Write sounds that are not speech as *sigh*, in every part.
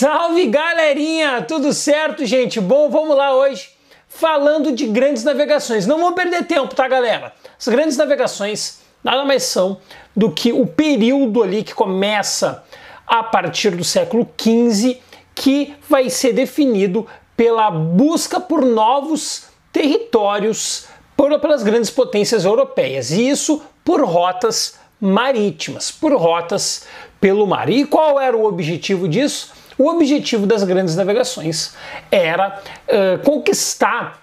Salve galerinha, tudo certo, gente? Bom, vamos lá hoje falando de grandes navegações. Não vamos perder tempo, tá, galera? As grandes navegações nada mais são do que o período ali que começa a partir do século XV, que vai ser definido pela busca por novos territórios pelas grandes potências europeias. E isso por rotas marítimas, por rotas pelo mar. E qual era o objetivo disso? O objetivo das grandes navegações era uh, conquistar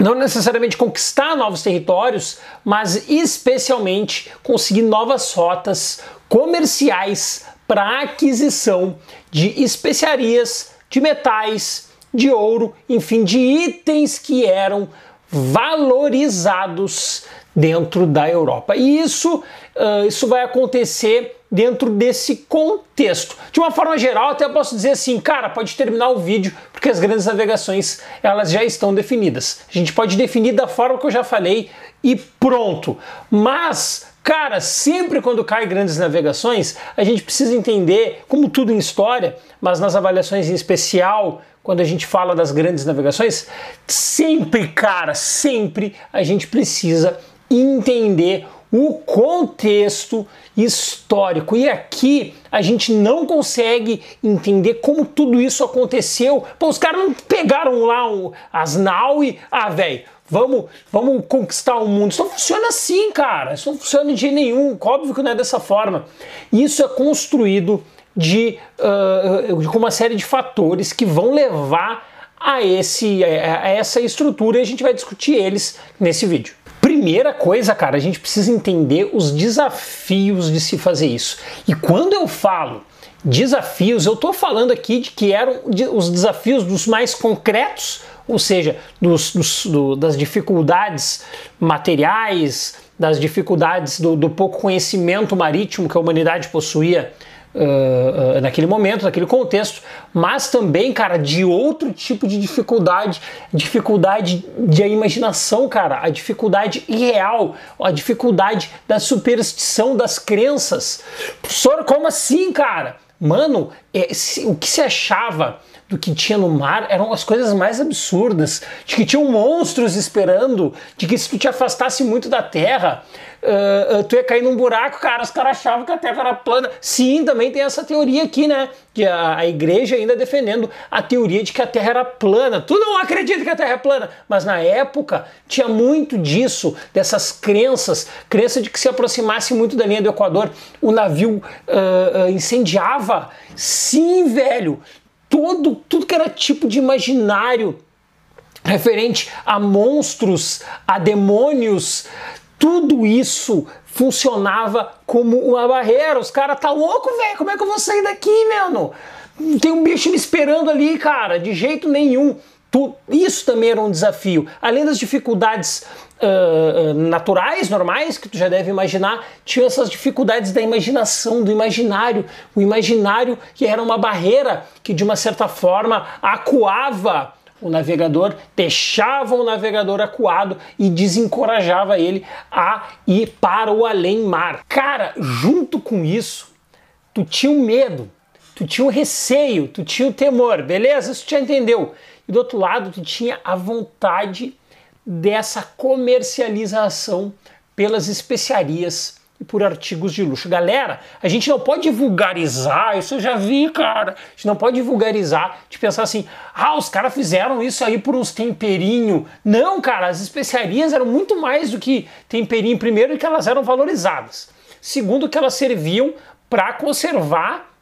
não necessariamente conquistar novos territórios, mas especialmente conseguir novas rotas comerciais para aquisição de especiarias, de metais, de ouro, enfim, de itens que eram valorizados dentro da Europa. E isso, uh, isso vai acontecer dentro desse contexto. De uma forma geral, até posso dizer assim, cara, pode terminar o vídeo porque as grandes navegações elas já estão definidas. A gente pode definir da forma que eu já falei e pronto. Mas Cara, sempre quando cai grandes navegações, a gente precisa entender, como tudo em história, mas nas avaliações em especial, quando a gente fala das grandes navegações, sempre, cara, sempre a gente precisa entender o contexto histórico. E aqui a gente não consegue entender como tudo isso aconteceu. Pô, os caras não pegaram lá as nau e. Ah, velho, vamos, vamos conquistar o mundo. Isso não funciona assim, cara. Isso não funciona de jeito nenhum. Óbvio que não é dessa forma. Isso é construído de, uh, de uma série de fatores que vão levar a, esse, a essa estrutura e a gente vai discutir eles nesse vídeo. Primeira coisa, cara, a gente precisa entender os desafios de se fazer isso. E quando eu falo desafios, eu estou falando aqui de que eram os desafios dos mais concretos, ou seja, dos, dos, do, das dificuldades materiais, das dificuldades do, do pouco conhecimento marítimo que a humanidade possuía uh, naquele momento, naquele contexto, mas também, cara, de outro tipo de dificuldade, dificuldade de imaginação, cara, a dificuldade irreal, a dificuldade da superstição das crenças. Professor, como assim, cara? Mano, é, se, o que se achava do que tinha no mar eram as coisas mais absurdas, de que tinham monstros esperando, de que se tu te afastasse muito da Terra, uh, uh, tu ia cair num buraco, cara, os caras achavam que a Terra era plana. Sim, também tem essa teoria aqui, né? De a, a igreja ainda defendendo a teoria de que a Terra era plana. Tu não acredita que a Terra é plana, mas na época tinha muito disso, dessas crenças, crença de que se aproximasse muito da linha do Equador, o navio uh, incendiava. Sim, velho, todo, tudo que era tipo de imaginário referente a monstros, a demônios, tudo isso funcionava como uma barreira. Os caras tá louco, velho. Como é que eu vou sair daqui, mano? Tem um bicho me esperando ali, cara. De jeito nenhum. Isso também era um desafio. Além das dificuldades uh, naturais, normais, que tu já deve imaginar, tinha essas dificuldades da imaginação, do imaginário. O imaginário que era uma barreira que, de uma certa forma, acuava o navegador, deixava o navegador acuado e desencorajava ele a ir para o além-mar. Cara, junto com isso, tu tinha um medo, tu tinha um receio, tu tinha o um temor, beleza? Isso já entendeu. E do outro lado, tu tinha a vontade dessa comercialização pelas especiarias e por artigos de luxo. Galera, a gente não pode vulgarizar, isso eu já vi, cara. A gente não pode vulgarizar de pensar assim, ah, os caras fizeram isso aí por uns temperinho. Não, cara, as especiarias eram muito mais do que temperinho. Primeiro, que elas eram valorizadas. Segundo, que elas serviam para conservar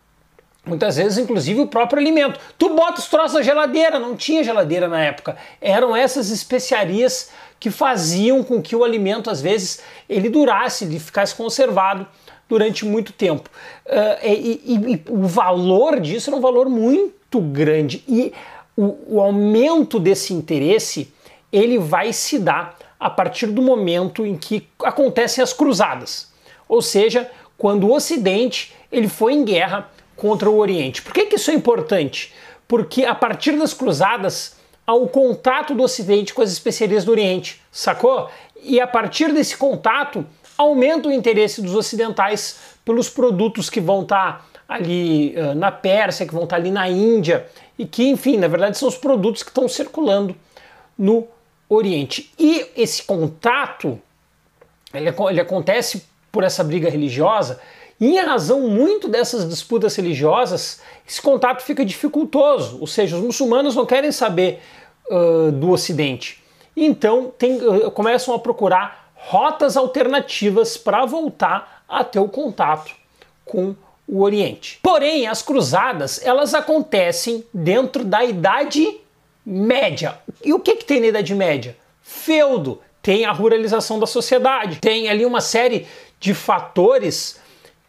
Muitas vezes, inclusive, o próprio alimento. Tu bota os troços na geladeira, não tinha geladeira na época. Eram essas especiarias que faziam com que o alimento, às vezes, ele durasse, ele ficasse conservado durante muito tempo. Uh, e, e, e, o valor disso era um valor muito grande. E o, o aumento desse interesse, ele vai se dar a partir do momento em que acontecem as cruzadas. Ou seja, quando o Ocidente ele foi em guerra contra o Oriente. Por que, que isso é importante? Porque a partir das cruzadas há o contato do Ocidente com as especiarias do Oriente, sacou? E a partir desse contato aumenta o interesse dos ocidentais pelos produtos que vão estar tá ali uh, na Pérsia, que vão estar ali na Índia e que, enfim, na verdade são os produtos que estão circulando no Oriente. E esse contato, ele, ele acontece por essa briga religiosa em razão muito dessas disputas religiosas, esse contato fica dificultoso, ou seja, os muçulmanos não querem saber uh, do Ocidente. Então tem, uh, começam a procurar rotas alternativas para voltar a ter o contato com o Oriente. Porém, as cruzadas elas acontecem dentro da Idade Média. E o que, que tem na Idade Média? Feudo, tem a ruralização da sociedade, tem ali uma série de fatores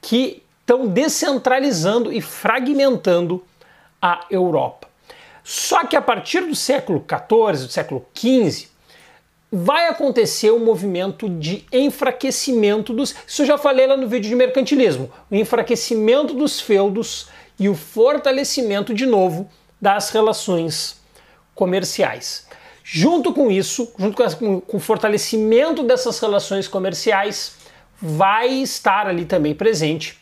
que estão descentralizando e fragmentando a Europa. Só que a partir do século XIV, do século XV, vai acontecer um movimento de enfraquecimento dos. Isso eu já falei lá no vídeo de mercantilismo. O enfraquecimento dos feudos e o fortalecimento de novo das relações comerciais. Junto com isso, junto com, com o fortalecimento dessas relações comerciais, vai estar ali também presente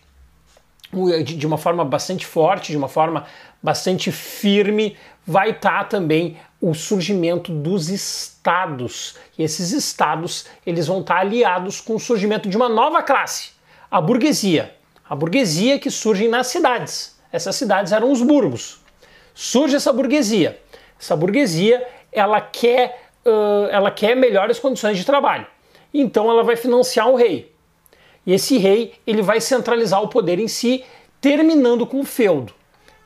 de uma forma bastante forte, de uma forma bastante firme, vai estar também o surgimento dos estados. E esses estados, eles vão estar aliados com o surgimento de uma nova classe, a burguesia. A burguesia que surge nas cidades. Essas cidades eram os burgos. Surge essa burguesia. Essa burguesia, ela quer, uh, ela quer melhores condições de trabalho. Então ela vai financiar o rei. E esse rei, ele vai centralizar o poder em si, terminando com o feudo.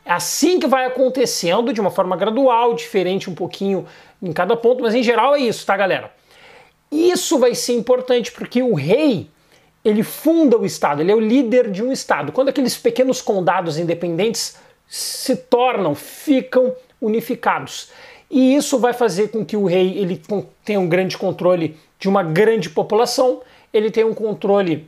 É assim que vai acontecendo, de uma forma gradual, diferente um pouquinho em cada ponto, mas em geral é isso, tá, galera? Isso vai ser importante porque o rei, ele funda o Estado, ele é o líder de um Estado. Quando aqueles pequenos condados independentes se tornam, ficam unificados. E isso vai fazer com que o rei ele tenha um grande controle de uma grande população, ele tenha um controle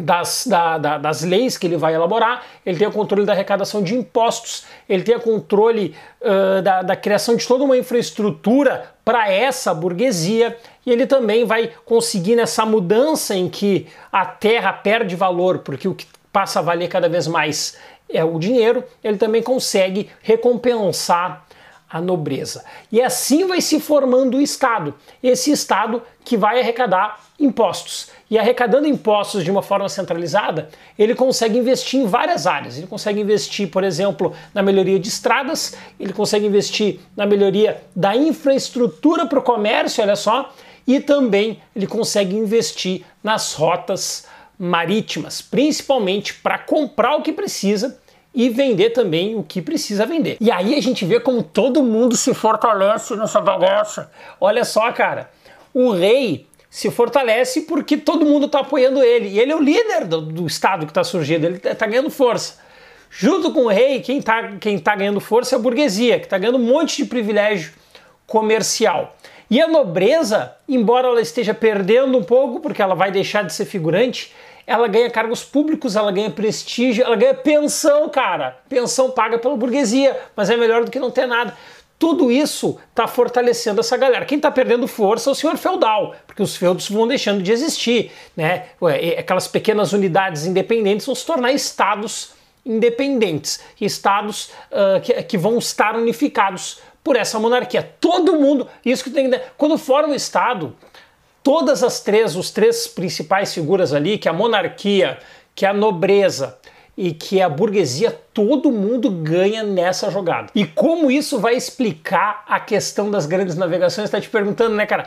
das, da, da, das leis que ele vai elaborar, ele tem o controle da arrecadação de impostos, ele tem o controle uh, da, da criação de toda uma infraestrutura para essa burguesia e ele também vai conseguir nessa mudança em que a terra perde valor, porque o que passa a valer cada vez mais é o dinheiro, ele também consegue recompensar a nobreza. E assim vai se formando o Estado, esse Estado que vai arrecadar impostos. E arrecadando impostos de uma forma centralizada, ele consegue investir em várias áreas. Ele consegue investir, por exemplo, na melhoria de estradas, ele consegue investir na melhoria da infraestrutura para o comércio, olha só, e também ele consegue investir nas rotas marítimas, principalmente para comprar o que precisa e vender também o que precisa vender. E aí a gente vê como todo mundo se fortalece nessa bagaça. Olha só, cara, o rei se fortalece porque todo mundo está apoiando ele. E ele é o líder do, do Estado que está surgindo, ele está ganhando força. Junto com o rei, quem está quem tá ganhando força é a burguesia, que está ganhando um monte de privilégio comercial. E a nobreza, embora ela esteja perdendo um pouco, porque ela vai deixar de ser figurante, ela ganha cargos públicos, ela ganha prestígio, ela ganha pensão, cara. Pensão paga pela burguesia, mas é melhor do que não ter nada. Tudo isso está fortalecendo essa galera. Quem está perdendo força é o senhor feudal, porque os feudos vão deixando de existir. Né? Aquelas pequenas unidades independentes vão se tornar estados independentes, estados uh, que, que vão estar unificados por essa monarquia. Todo mundo, isso que tem quando forma o estado, todas as três, os três principais figuras ali, que é a monarquia, que é a nobreza e que é a burguesia, todo mundo ganha nessa jogada. E como isso vai explicar a questão das grandes navegações? Está te perguntando, né, cara?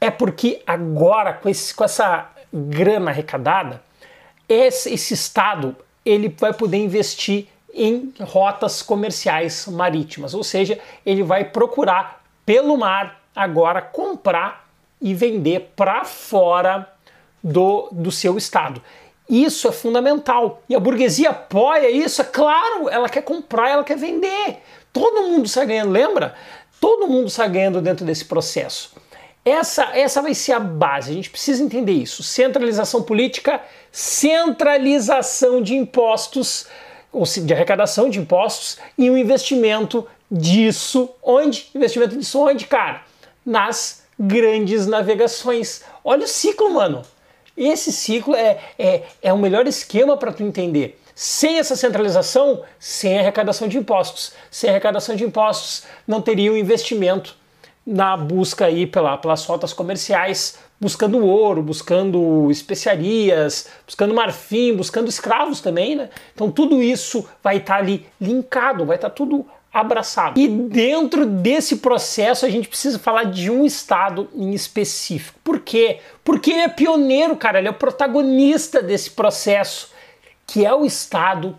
É porque agora, com, esse, com essa grana arrecadada, esse, esse Estado ele vai poder investir em rotas comerciais marítimas, ou seja, ele vai procurar pelo mar agora comprar e vender para fora do, do seu estado. Isso é fundamental. E a burguesia apoia isso, é claro, ela quer comprar, ela quer vender. Todo mundo sai ganhando, lembra? Todo mundo sai ganhando dentro desse processo. Essa, essa vai ser a base, a gente precisa entender isso. Centralização política, centralização de impostos, ou de arrecadação de impostos e o investimento disso. Onde? Investimento disso onde, cara? Nas grandes navegações. Olha o ciclo, mano. Esse ciclo é, é, é o melhor esquema para tu entender. Sem essa centralização, sem arrecadação de impostos. Sem arrecadação de impostos, não teria o um investimento na busca aí pela, pelas rotas comerciais, buscando ouro, buscando especiarias, buscando marfim, buscando escravos também, né? Então tudo isso vai estar tá ali linkado, vai estar tá tudo abraçado. E dentro desse processo a gente precisa falar de um estado em específico. Por quê? Porque ele é pioneiro, cara, ele é o protagonista desse processo, que é o estado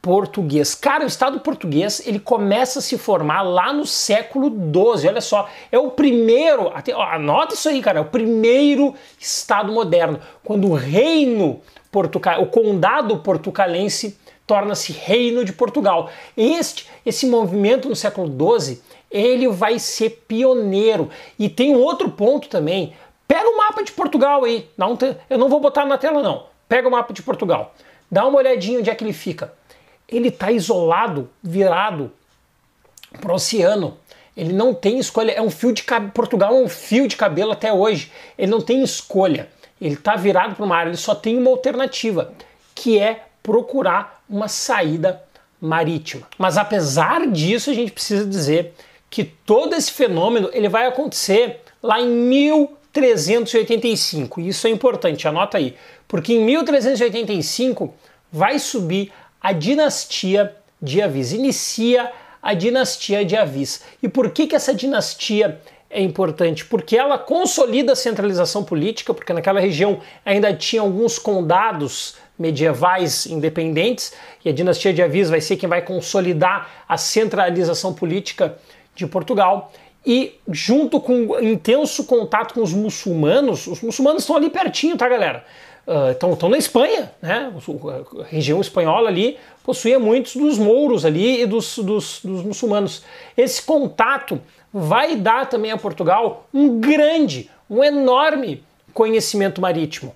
português. Cara, o Estado português ele começa a se formar lá no século XII. Olha só, é o primeiro, até, ó, anota isso aí, cara, é o primeiro Estado moderno, quando o reino portugal, o condado portucalense torna-se reino de Portugal. Este, esse movimento no século XII, ele vai ser pioneiro. E tem um outro ponto também. Pega o mapa de Portugal aí. Não, eu não vou botar na tela não. Pega o mapa de Portugal. Dá uma olhadinha onde é que ele fica ele está isolado, virado para o oceano. Ele não tem escolha. É um fio de cabelo. Portugal é um fio de cabelo até hoje. Ele não tem escolha. Ele está virado para o mar. Ele só tem uma alternativa, que é procurar uma saída marítima. Mas apesar disso, a gente precisa dizer que todo esse fenômeno ele vai acontecer lá em 1385. E isso é importante, anota aí, porque em 1385 vai subir a dinastia de Avis. Inicia a dinastia de Avis. E por que, que essa dinastia é importante? Porque ela consolida a centralização política, porque naquela região ainda tinha alguns condados medievais independentes, e a dinastia de Avis vai ser quem vai consolidar a centralização política de Portugal. E junto com intenso contato com os muçulmanos, os muçulmanos estão ali pertinho, tá, galera? estão uh, na Espanha, né? A região espanhola ali possuía muitos dos mouros ali e dos, dos, dos, muçulmanos. Esse contato vai dar também a Portugal um grande, um enorme conhecimento marítimo.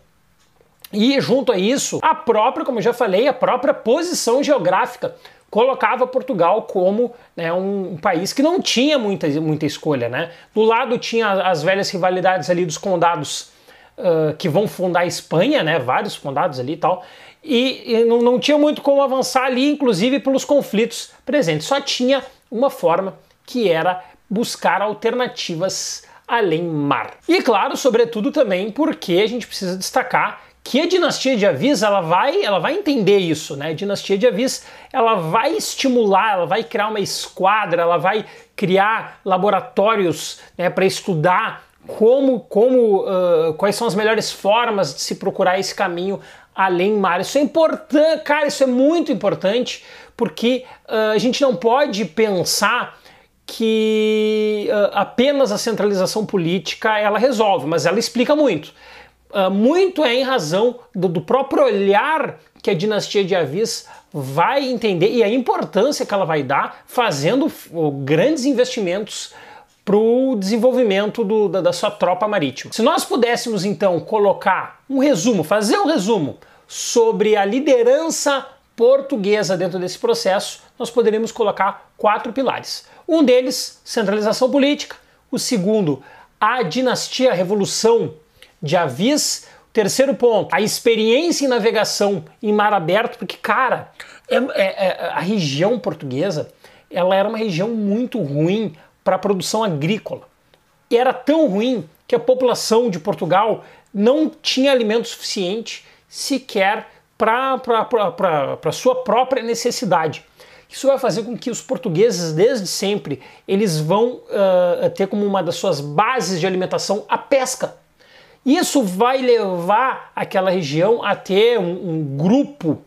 E junto a isso, a própria, como eu já falei, a própria posição geográfica colocava Portugal como né, um, país que não tinha muita, muita escolha. Né? Do lado tinha as velhas rivalidades ali dos condados uh, que vão fundar a Espanha, né? Vários condados ali e tal. E, e não, não tinha muito como avançar ali, inclusive pelos conflitos presentes. Só tinha uma forma que era buscar alternativas além mar. E claro, sobretudo também porque a gente precisa destacar que a dinastia de Avis ela vai, ela vai entender isso, né? A dinastia de Avis ela vai estimular, ela vai criar uma esquadra, ela vai criar laboratórios né, para estudar como, como uh, quais são as melhores formas de se procurar esse caminho além mar. Isso é importante, cara, isso é muito importante, porque uh, a gente não pode pensar que uh, apenas a centralização política ela resolve, mas ela explica muito. Muito é em razão do, do próprio olhar que a dinastia de Avis vai entender e a importância que ela vai dar fazendo grandes investimentos para o desenvolvimento do, da, da sua tropa marítima. Se nós pudéssemos então colocar um resumo, fazer um resumo sobre a liderança portuguesa dentro desse processo, nós poderíamos colocar quatro pilares. Um deles, centralização política. O segundo, a dinastia, a revolução de Avis. Terceiro ponto, a experiência em navegação em mar aberto, porque, cara, é, é, é, a região portuguesa ela era uma região muito ruim para a produção agrícola. E era tão ruim que a população de Portugal não tinha alimento suficiente sequer para sua própria necessidade. Isso vai fazer com que os portugueses, desde sempre, eles vão uh, ter como uma das suas bases de alimentação a pesca. Isso vai levar aquela região a ter um, um grupo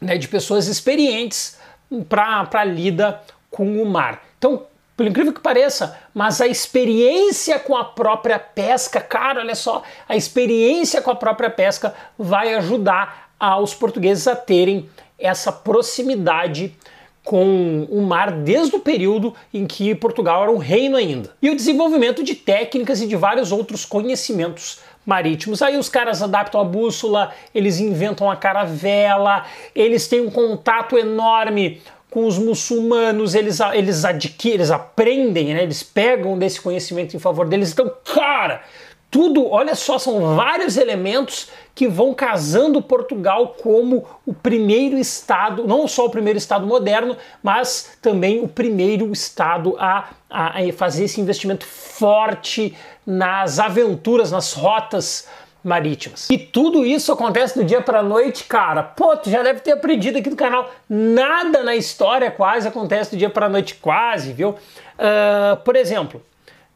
né, de pessoas experientes para a lida com o mar. Então, por incrível que pareça, mas a experiência com a própria pesca, cara, olha só, a experiência com a própria pesca vai ajudar aos portugueses a terem essa proximidade com o mar desde o período em que Portugal era um reino ainda. E o desenvolvimento de técnicas e de vários outros conhecimentos marítimos. Aí os caras adaptam a bússola, eles inventam a caravela, eles têm um contato enorme com os muçulmanos, eles, eles adquirem, eles aprendem, né? eles pegam desse conhecimento em favor deles. Então, cara, tudo, olha só, são vários elementos que vão casando Portugal como o primeiro estado, não só o primeiro estado moderno, mas também o primeiro estado a, a, a fazer esse investimento forte nas aventuras, nas rotas marítimas. E tudo isso acontece do dia para noite, cara. Pô, tu já deve ter aprendido aqui no canal. Nada na história quase acontece do dia para noite, quase, viu? Uh, por exemplo,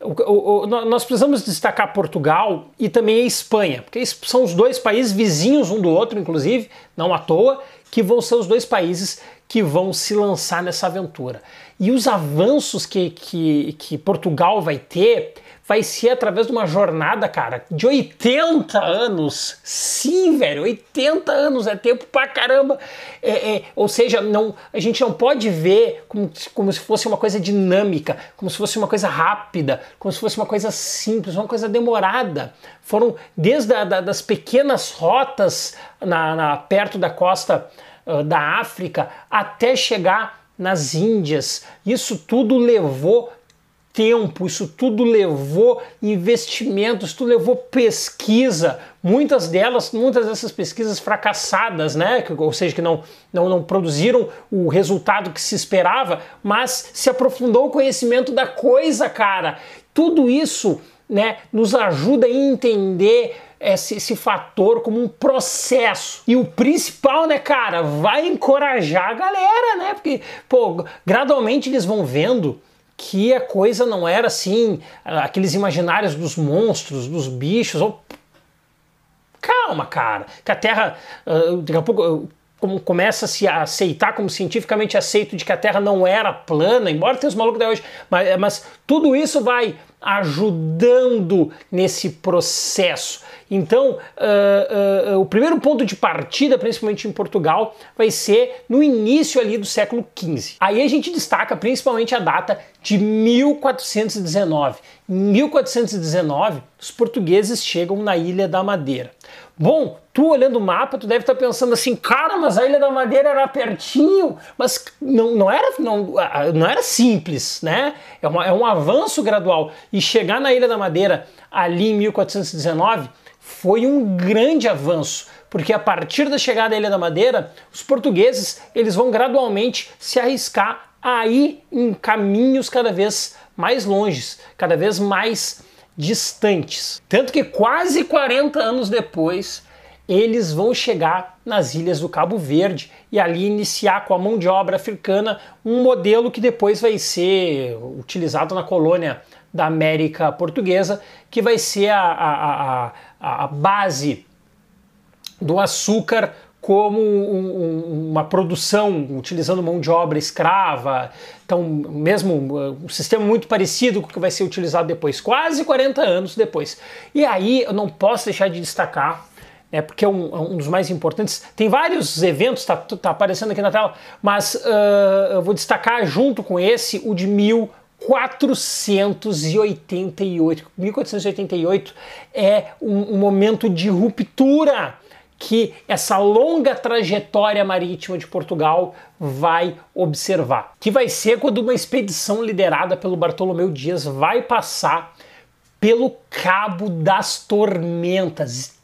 o, o, nós precisamos destacar Portugal e também a Espanha, porque são os dois países vizinhos um do outro, inclusive, não à toa, que vão ser os dois países que vão se lançar nessa aventura. E os avanços que, que, que Portugal vai ter vai ser através de uma jornada, cara, de 80 anos. Sim, velho, 80 anos é tempo pra caramba. É, é, ou seja, não, a gente não pode ver como, como se fosse uma coisa dinâmica, como se fosse uma coisa rápida, como se fosse uma coisa simples, uma coisa demorada. Foram desde a, da, das pequenas rotas na, na perto da costa uh, da África até chegar nas Índias. Isso tudo levou tempo, isso tudo levou investimentos, tudo levou pesquisa, muitas delas, muitas dessas pesquisas fracassadas, né? Ou seja, que não, não, não produziram o resultado que se esperava, mas se aprofundou o conhecimento da coisa, cara. Tudo isso né, nos ajuda a entender esse, esse, fator como um processo. E o principal, né, cara, vai encorajar a galera, né? Porque, pô, gradualmente eles vão vendo que a coisa não era assim, aqueles imaginários dos monstros, dos bichos. Ou... Calma, cara, que a Terra, uh, daqui a pouco, uh, como começa a se aceitar como cientificamente aceito de que a Terra não era plana, embora tenha os malucos da hoje, mas, mas tudo isso vai ajudando nesse processo. Então, uh, uh, o primeiro ponto de partida, principalmente em Portugal, vai ser no início ali do século XV. Aí a gente destaca principalmente a data de 1419. Em 1419, os portugueses chegam na Ilha da Madeira. Bom, tu olhando o mapa, tu deve estar pensando assim, cara, mas a Ilha da Madeira era pertinho, mas não, não, era, não, não era simples, né? É, uma, é um avanço gradual. E chegar na Ilha da Madeira ali em 1419 foi um grande avanço, porque a partir da chegada da Ilha da Madeira, os portugueses eles vão gradualmente se arriscar a ir em caminhos cada vez mais longes, cada vez mais distantes. Tanto que quase 40 anos depois, eles vão chegar nas ilhas do Cabo Verde e ali iniciar com a mão de obra africana um modelo que depois vai ser utilizado na colônia da América Portuguesa, que vai ser a, a, a, a base do açúcar como um, uma produção utilizando mão de obra escrava. Então, mesmo uh, um sistema muito parecido com o que vai ser utilizado depois, quase 40 anos depois. E aí eu não posso deixar de destacar, né, porque é um, é um dos mais importantes. Tem vários eventos, está tá aparecendo aqui na tela, mas uh, eu vou destacar junto com esse o de 1488. 1488 é um, um momento de ruptura que essa longa trajetória marítima de Portugal vai observar. Que vai ser quando uma expedição liderada pelo Bartolomeu Dias vai passar pelo Cabo das Tormentas.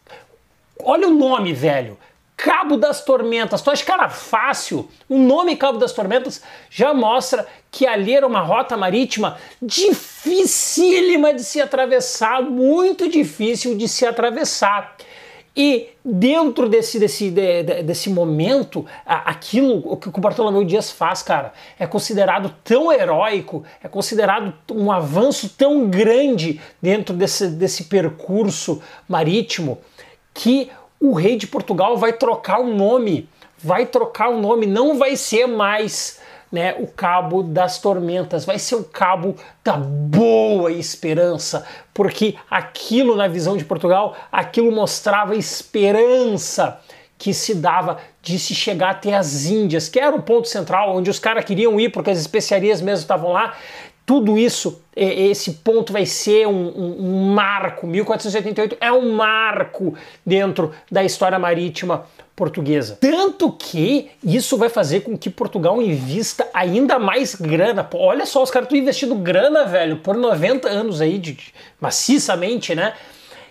Olha o nome, velho. Cabo das Tormentas. Tu acha que era fácil? O nome Cabo das Tormentas já mostra que ali era uma rota marítima dificílima de se atravessar, muito difícil de se atravessar. E dentro desse, desse, de, desse momento, aquilo que o Bartolomeu Dias faz, cara, é considerado tão heróico, é considerado um avanço tão grande dentro desse, desse percurso marítimo, que o rei de Portugal vai trocar o nome, vai trocar o nome, não vai ser mais né, o cabo das tormentas, vai ser o cabo da boa esperança, porque aquilo na visão de Portugal, aquilo mostrava esperança que se dava de se chegar até as Índias, que era o ponto central onde os caras queriam ir porque as especiarias mesmo estavam lá. Tudo isso, esse ponto vai ser um, um, um marco. 1488 é um marco dentro da história marítima portuguesa. Tanto que isso vai fazer com que Portugal invista ainda mais grana. Pô, olha só, os caras estão investindo grana, velho, por 90 anos aí, de, de, maciçamente, né?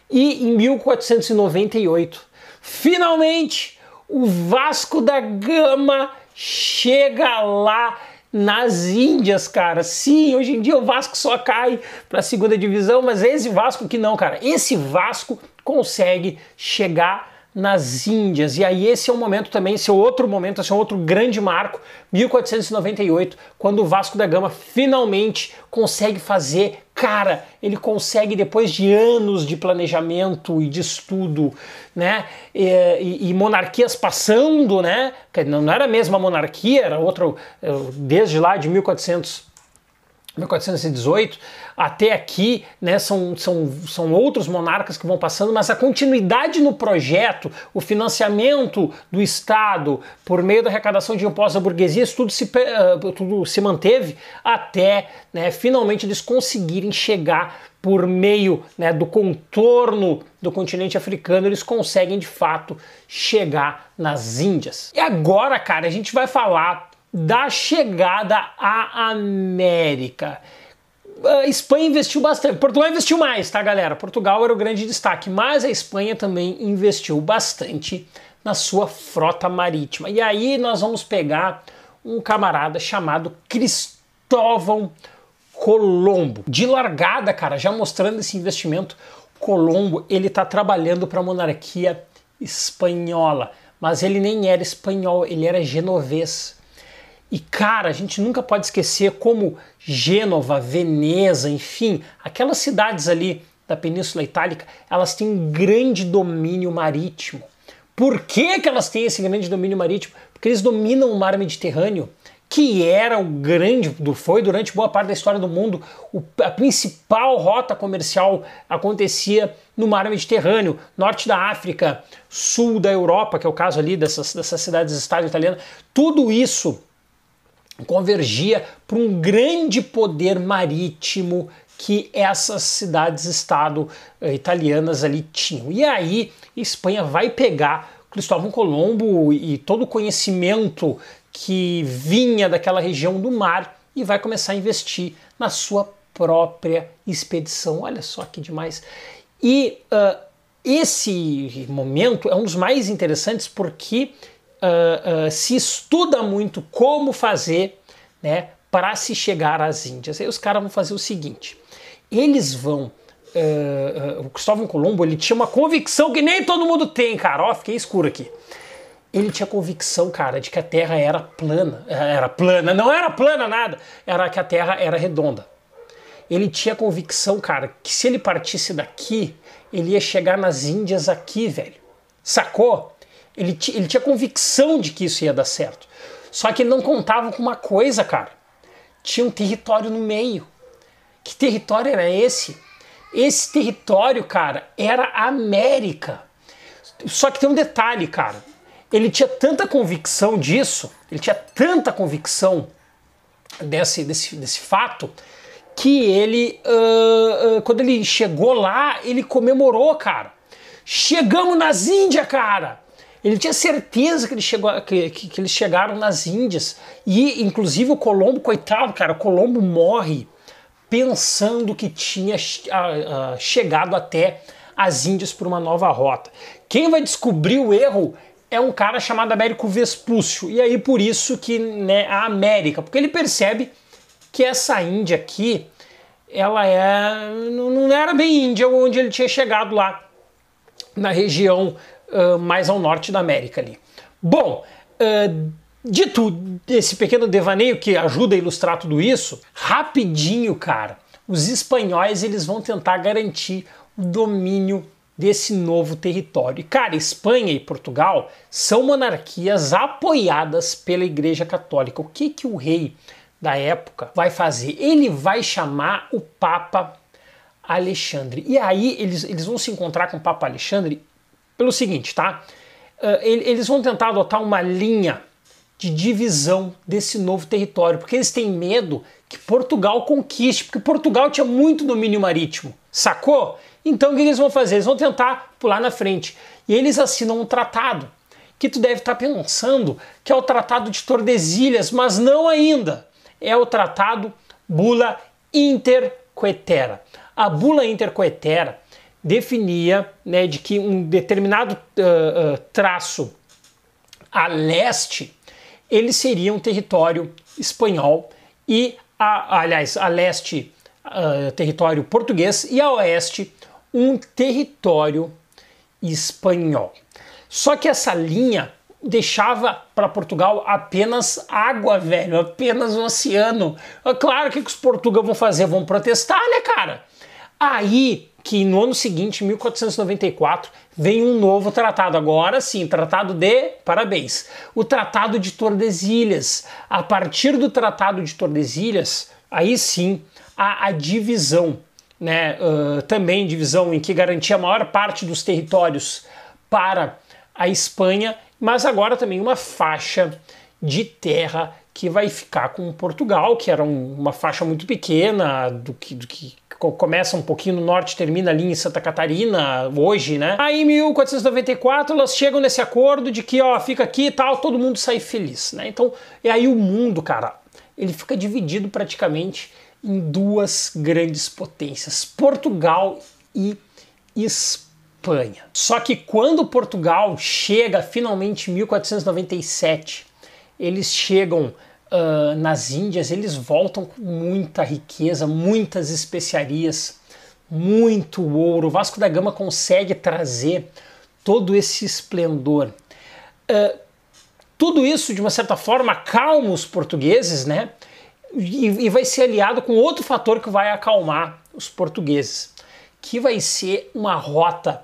E em 1498, finalmente, o Vasco da Gama chega lá nas Índias, cara. Sim, hoje em dia o Vasco só cai para a segunda divisão, mas esse Vasco que não, cara. Esse Vasco consegue chegar nas Índias. E aí esse é um momento também, esse é outro momento, esse é outro grande marco, 1498, quando o Vasco da Gama finalmente consegue fazer, cara, ele consegue depois de anos de planejamento e de estudo, né, e, e, e monarquias passando, né, não era a mesma monarquia, era outra, eh, desde lá de 1400 1418 até aqui, né, são, são, são outros monarcas que vão passando, mas a continuidade no projeto, o financiamento do Estado por meio da arrecadação de impostos à burguesia, isso tudo se, uh, tudo se manteve até né, finalmente eles conseguirem chegar por meio né, do contorno do continente africano, eles conseguem de fato chegar nas Índias. E agora, cara, a gente vai falar da chegada à América. A Espanha investiu bastante. Portugal investiu mais, tá, galera? Portugal era o grande destaque, mas a Espanha também investiu bastante na sua frota marítima. E aí nós vamos pegar um camarada chamado Cristóvão Colombo. De largada, cara, já mostrando esse investimento, Colombo, ele tá trabalhando para a monarquia espanhola, mas ele nem era espanhol, ele era genovês. E cara, a gente nunca pode esquecer como Gênova, Veneza, enfim, aquelas cidades ali da Península Itálica, elas têm um grande domínio marítimo. Por que, que elas têm esse grande domínio marítimo? Porque eles dominam o mar Mediterrâneo, que era o grande, foi durante boa parte da história do mundo, a principal rota comercial acontecia no mar Mediterrâneo, norte da África, sul da Europa, que é o caso ali dessas, dessas cidades-estado italianas. Tudo isso convergia para um grande poder marítimo que essas cidades-estado eh, italianas ali tinham. E aí Espanha vai pegar Cristóvão Colombo e todo o conhecimento que vinha daquela região do mar e vai começar a investir na sua própria expedição. Olha só que demais. E uh, esse momento é um dos mais interessantes porque uh, se estuda muito como fazer né, para se chegar às Índias. Aí os caras vão fazer o seguinte: eles vão. Uh, o Cristóvão Colombo ele tinha uma convicção que nem todo mundo tem, cara. Ó, fiquei escuro aqui. Ele tinha convicção, cara, de que a Terra era plana. Era plana, não era plana nada. Era que a Terra era redonda. Ele tinha convicção, cara, que se ele partisse daqui, ele ia chegar nas Índias aqui, velho. Sacou? Ele, ele tinha convicção de que isso ia dar certo. Só que ele não contava com uma coisa, cara. Tinha um território no meio. Que território era esse? Esse território, cara, era a América. Só que tem um detalhe, cara. Ele tinha tanta convicção disso, ele tinha tanta convicção desse, desse, desse fato, que ele, uh, uh, quando ele chegou lá, ele comemorou, cara. Chegamos nas Índias, cara! Ele tinha certeza que, ele chegou, que, que, que eles chegaram nas Índias. E, inclusive, o Colombo, coitado, cara, o Colombo morre pensando que tinha uh, uh, chegado até as Índias por uma nova rota. Quem vai descobrir o erro é um cara chamado Américo Vespúcio. E aí, por isso que né, a América, porque ele percebe que essa Índia aqui, ela é não era bem Índia onde ele tinha chegado lá na região mais ao norte da América ali. Bom, uh, dito esse pequeno devaneio que ajuda a ilustrar tudo isso, rapidinho, cara, os espanhóis eles vão tentar garantir o domínio desse novo território. E, cara, Espanha e Portugal são monarquias apoiadas pela Igreja Católica. O que que o rei da época vai fazer? Ele vai chamar o Papa Alexandre. E aí eles, eles vão se encontrar com o Papa Alexandre pelo seguinte, tá? Uh, eles vão tentar adotar uma linha de divisão desse novo território, porque eles têm medo que Portugal conquiste, porque Portugal tinha muito domínio marítimo, sacou? Então o que eles vão fazer? Eles vão tentar pular na frente. E eles assinam um tratado, que tu deve estar pensando que é o Tratado de Tordesilhas, mas não ainda. É o Tratado Bula Intercoetera. A Bula Intercoetera definia né, de que um determinado uh, uh, traço a leste ele seria um território espanhol e a, aliás a leste uh, território português e a oeste um território espanhol. Só que essa linha deixava para Portugal apenas água, velho, apenas o oceano. Claro que, que os portugueses vão fazer? Vão protestar, né, cara? Aí que no ano seguinte, 1494, vem um novo tratado. Agora sim, tratado de parabéns. O Tratado de Tordesilhas. A partir do Tratado de Tordesilhas, aí sim há a divisão, né? Uh, também divisão em que garantia a maior parte dos territórios para a Espanha, mas agora também uma faixa de terra que vai ficar com Portugal, que era um, uma faixa muito pequena do que, do que começa um pouquinho no norte, termina ali em Santa Catarina, hoje, né? Aí em 1494 elas chegam nesse acordo de que, ó, fica aqui e tal, todo mundo sai feliz, né? Então, e aí o mundo, cara, ele fica dividido praticamente em duas grandes potências, Portugal e Espanha. Só que quando Portugal chega finalmente em 1497, eles chegam uh, nas Índias, eles voltam com muita riqueza, muitas especiarias, muito ouro. O Vasco da Gama consegue trazer todo esse esplendor. Uh, tudo isso, de uma certa forma, acalma os portugueses, né? E, e vai ser aliado com outro fator que vai acalmar os portugueses, que vai ser uma rota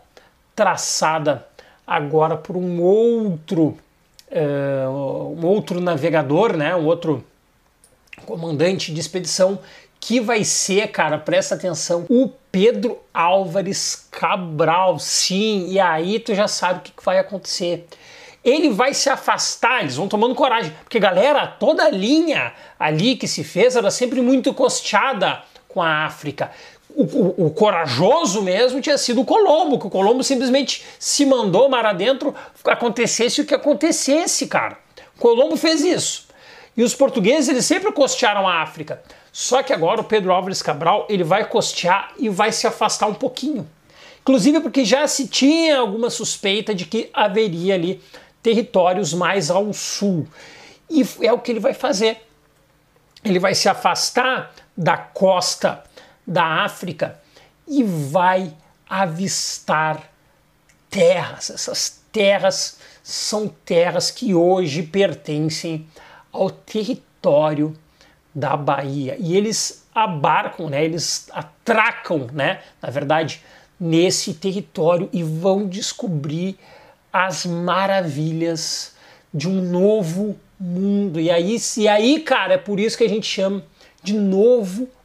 traçada agora por um outro um outro navegador, né, um outro comandante de expedição que vai ser, cara, presta atenção, o Pedro Álvares Cabral. Sim, e aí tu já sabe o que vai acontecer. Ele vai se afastar, eles vão tomando coragem, porque galera, toda a linha ali que se fez era sempre muito costeada com a África o, o, corajoso mesmo tinha sido o Colombo, que o Colombo simplesmente se mandou mar adentro, acontecesse o que acontecesse, cara. Colombo fez isso. E os portugueses, eles sempre costearam a África. Só que agora o Pedro Álvares Cabral, ele vai costear e vai se afastar um pouquinho. Inclusive porque já se tinha alguma suspeita de que haveria ali territórios mais ao sul. E é o que ele vai fazer. Ele vai se afastar da costa da África e vai avistar terras. Essas terras são terras que hoje pertencem ao território da Bahia. E eles abarcam, né, eles atracam, né, na verdade, nesse território e vão descobrir as maravilhas de um novo mundo. E aí, e aí, cara, é por isso que a gente chama de novo mundo,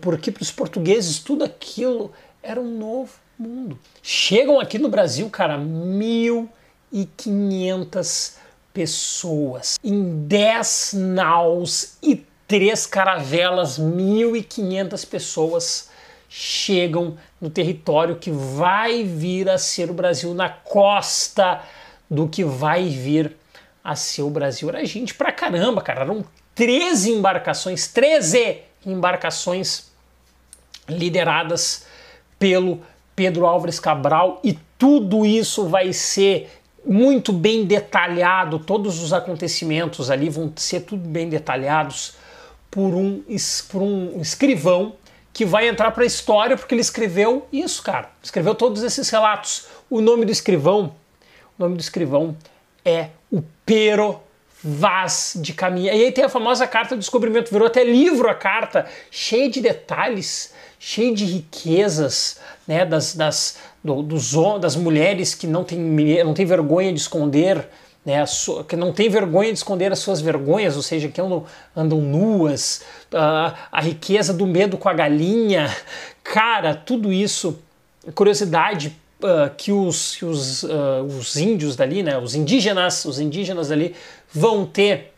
porque para os portugueses tudo aquilo era um novo mundo. Chegam aqui no Brasil, cara, 1.500 pessoas em 10 naus e três caravelas, 1.500 pessoas chegam no território que vai vir a ser o Brasil, na costa do que vai vir a ser o Brasil. Era gente pra caramba, cara. Eram 13 embarcações, 13 embarcações lideradas pelo Pedro Álvares Cabral e tudo isso vai ser muito bem detalhado, todos os acontecimentos ali vão ser tudo bem detalhados por um, por um escrivão que vai entrar para a história porque ele escreveu isso, cara. Escreveu todos esses relatos. O nome do escrivão, o nome do escrivão é o Pero Vaz de Caminha. E aí tem a famosa carta do descobrimento, virou até livro a carta, cheia de detalhes, cheia de riquezas, né, das, das, do, dos, das mulheres que não têm não tem vergonha de esconder, né, que não tem vergonha de esconder as suas vergonhas, ou seja, que andam, andam nuas, a riqueza do medo com a galinha. Cara, tudo isso, curiosidade uh, que os, que os, uh, os índios dali, né, os indígenas, os indígenas dali vão ter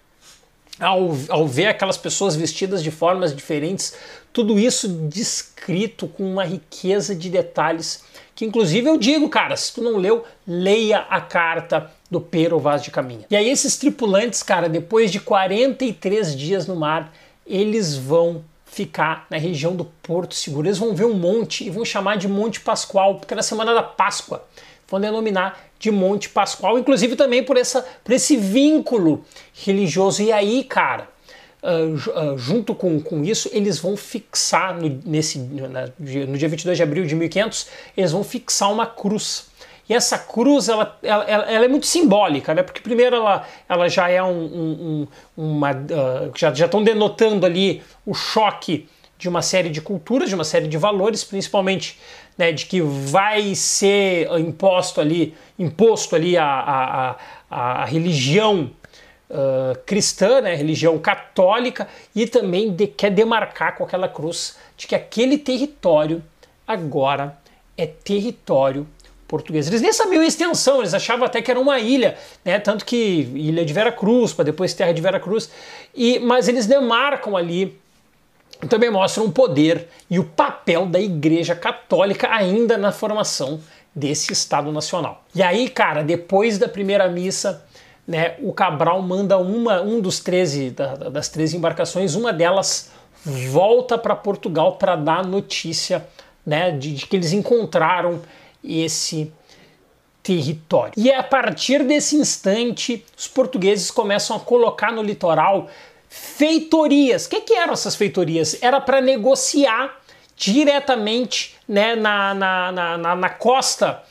ao, ao ver aquelas pessoas vestidas de formas diferentes, tudo isso descrito com uma riqueza de detalhes que inclusive eu digo, cara, se tu não leu, leia a carta do Pero Vaz de Caminha. E aí esses tripulantes, cara, depois de 43 dias no mar, eles vão ficar na região do Porto Seguro. Eles vão ver um monte e vão chamar de Monte Pascoal, porque na semana da Páscoa. Vão denominar de Monte Pascoal, inclusive também por, essa, por esse vínculo religioso. E aí, cara, uh, uh, junto com, com isso, eles vão fixar no, nesse, no dia 22 de abril de 1500, eles vão fixar uma cruz. E essa cruz, ela, ela, ela, é muito simbólica, né? Porque primeiro ela, ela já é um, um, uma... Uh, já estão denotando ali o choque de uma série de culturas, de uma série de valores, principalmente né, de que vai ser imposto ali, imposto ali a, a, a, a religião uh, cristã, né, religião católica, e também de, quer demarcar com aquela cruz de que aquele território agora é território português. Eles nem sabiam a extensão, eles achavam até que era uma ilha, né? Tanto que ilha de Vera Cruz, para depois terra de Vera Cruz. E, mas eles demarcam ali também mostram o poder e o papel da Igreja Católica ainda na formação desse Estado Nacional. E aí, cara, depois da primeira missa, né, o Cabral manda uma, um dos 13 da, das 13 embarcações, uma delas volta para Portugal para dar notícia né, de, de que eles encontraram esse território. E é a partir desse instante, os portugueses começam a colocar no litoral feitorias. O que, que eram essas feitorias? Era para negociar diretamente né, na, na, na, na costa.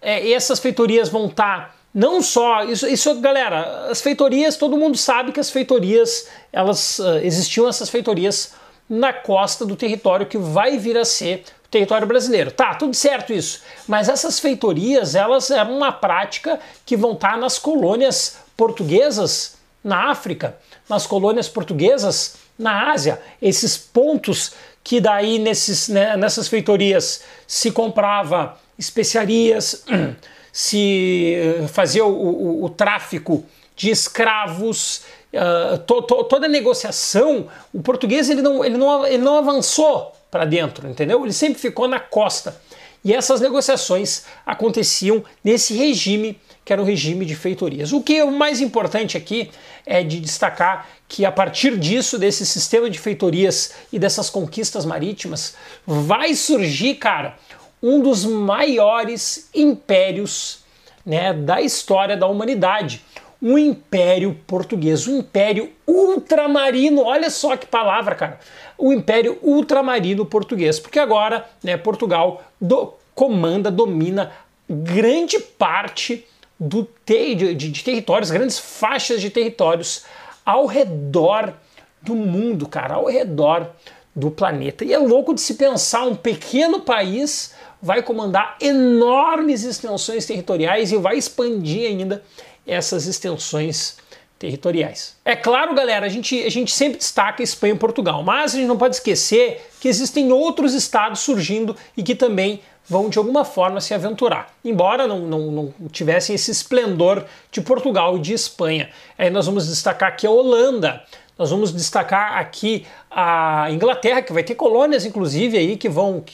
É, essas feitorias vão estar tá não só isso, isso, galera, as feitorias, todo mundo sabe que as feitorias, elas uh, existiam essas feitorias na costa do território que vai vir a ser o território brasileiro. Tá, tudo certo isso. Mas essas feitorias, elas eram uma prática que vão estar tá nas colônias portuguesas na África nas colônias portuguesas na Ásia. Esses pontos que daí nesses, né, nessas feitorias se comprava especiarias, *clears throat* se eh, fazia o, o, o tráfico de escravos, uh, to, to, toda a negociação, o português ele não, ele não, ele não avançou para dentro, entendeu? Ele sempre ficou na costa. E essas negociações aconteciam nesse regime que era o regime de feitorias. O que é o mais importante aqui é de destacar que a partir disso, desse sistema de feitorias e dessas conquistas marítimas, vai surgir, cara, um dos maiores impérios né, da história da humanidade. Um império português, um império ultramarino. Olha só que palavra, cara. O império ultramarino português. Porque agora, né, Portugal do, comanda, domina grande parte do te de, de territórios, grandes faixas de territórios ao redor do mundo, cara, ao redor do planeta. E é louco de se pensar um pequeno país vai comandar enormes extensões territoriais e vai expandir ainda essas extensões territoriais. É claro, galera, a gente, a gente sempre destaca Espanha e Portugal, mas a gente não pode esquecer que existem outros estados surgindo e que também vão de alguma forma se aventurar, embora não, não, não tivessem esse esplendor de Portugal e de Espanha. Aí nós vamos destacar aqui a Holanda, nós vamos destacar aqui a Inglaterra, que vai ter colônias, inclusive, aí que vão.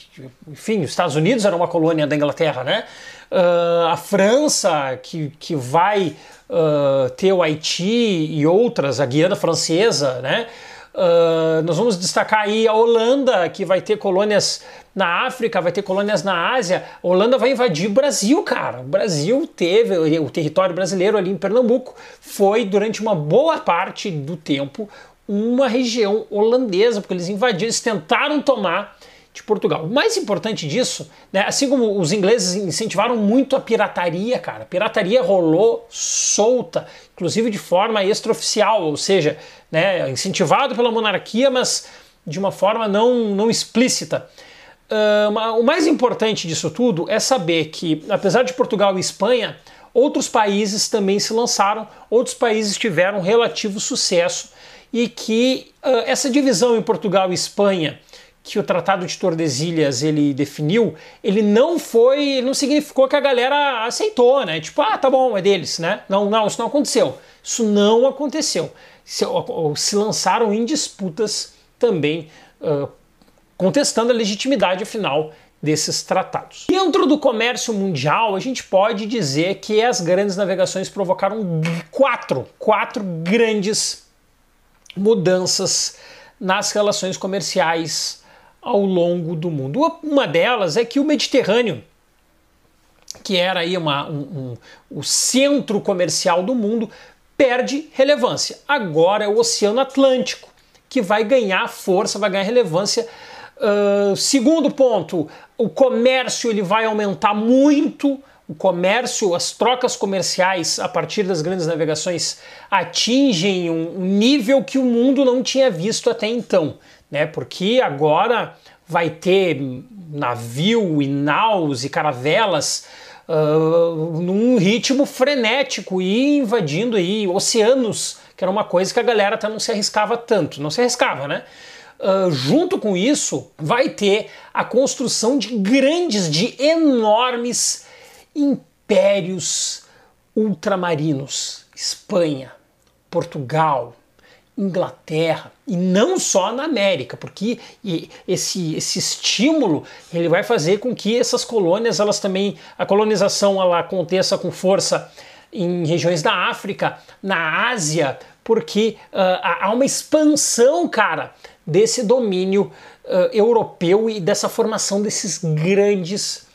Enfim, os Estados Unidos era uma colônia da Inglaterra, né? Uh, a França, que, que vai uh, ter o Haiti e outras, a Guiana Francesa, né? Uh, nós vamos destacar aí a Holanda, que vai ter colônias na África, vai ter colônias na Ásia. A Holanda vai invadir o Brasil, cara. O Brasil teve, o território brasileiro ali em Pernambuco foi, durante uma boa parte do tempo, uma região holandesa, porque eles invadiram, eles tentaram tomar de Portugal. O mais importante disso, né, assim como os ingleses incentivaram muito a pirataria, cara, a pirataria rolou solta, inclusive de forma extraoficial, ou seja, né, incentivado pela monarquia, mas de uma forma não, não explícita. Uh, o mais importante disso tudo é saber que, apesar de Portugal e Espanha, outros países também se lançaram, outros países tiveram relativo sucesso e que uh, essa divisão em Portugal e Espanha que o Tratado de Tordesilhas ele definiu, ele não foi, não significou que a galera aceitou, né? Tipo, ah, tá bom, é deles, né? Não, não, isso não aconteceu. Isso não aconteceu. Se, se lançaram em disputas também uh, contestando a legitimidade, afinal, desses tratados. Dentro do comércio mundial, a gente pode dizer que as grandes navegações provocaram quatro, quatro grandes mudanças nas relações comerciais ao longo do mundo. Uma delas é que o Mediterrâneo, que era aí uma, um, um, o centro comercial do mundo, perde relevância. Agora é o Oceano Atlântico que vai ganhar força, vai ganhar relevância. Uh, segundo ponto, o comércio ele vai aumentar muito. O comércio, as trocas comerciais a partir das grandes navegações atingem um nível que o mundo não tinha visto até então, né? Porque agora vai ter navio e naus e caravelas uh, num ritmo frenético e invadindo aí oceanos, que era uma coisa que a galera até não se arriscava tanto, não se arriscava, né? Uh, junto com isso, vai ter a construção de grandes, de enormes impérios ultramarinos. Espanha, Portugal, Inglaterra e não só na América, porque esse, esse estímulo ele vai fazer com que essas colônias elas também a colonização ela aconteça com força em regiões da África, na Ásia, porque uh, há uma expansão, cara, desse domínio uh, europeu e dessa formação desses grandes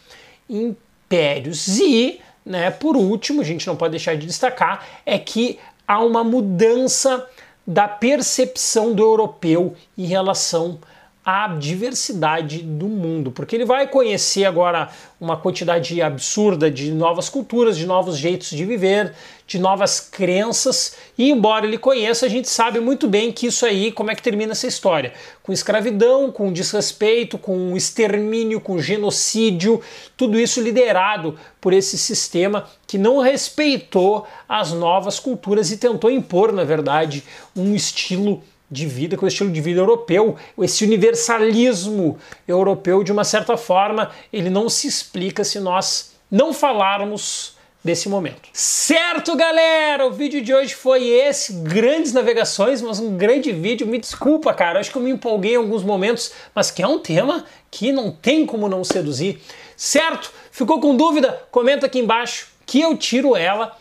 impérios. E, né, por último, a gente não pode deixar de destacar, é que há uma mudança da percepção do europeu em relação à diversidade do mundo, porque ele vai conhecer agora uma quantidade absurda de novas culturas, de novos jeitos de viver, de novas crenças, e embora ele conheça, a gente sabe muito bem que isso aí, como é que termina essa história? Com escravidão, com desrespeito, com extermínio, com genocídio, tudo isso liderado por esse sistema que não respeitou as novas culturas e tentou impor, na verdade, um estilo de vida, com o estilo de vida europeu, esse universalismo europeu, de uma certa forma, ele não se explica se nós não falarmos desse momento. Certo, galera? O vídeo de hoje foi esse, grandes navegações, mas um grande vídeo. Me desculpa, cara, acho que eu me empolguei em alguns momentos, mas que é um tema que não tem como não seduzir. Certo? Ficou com dúvida? Comenta aqui embaixo que eu tiro ela.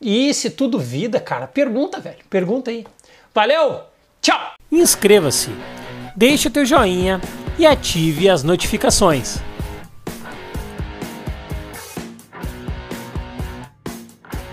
E se tu duvida, cara, pergunta, velho. Pergunta aí. Valeu! Tchau! Inscreva-se, deixe o teu joinha e ative as notificações.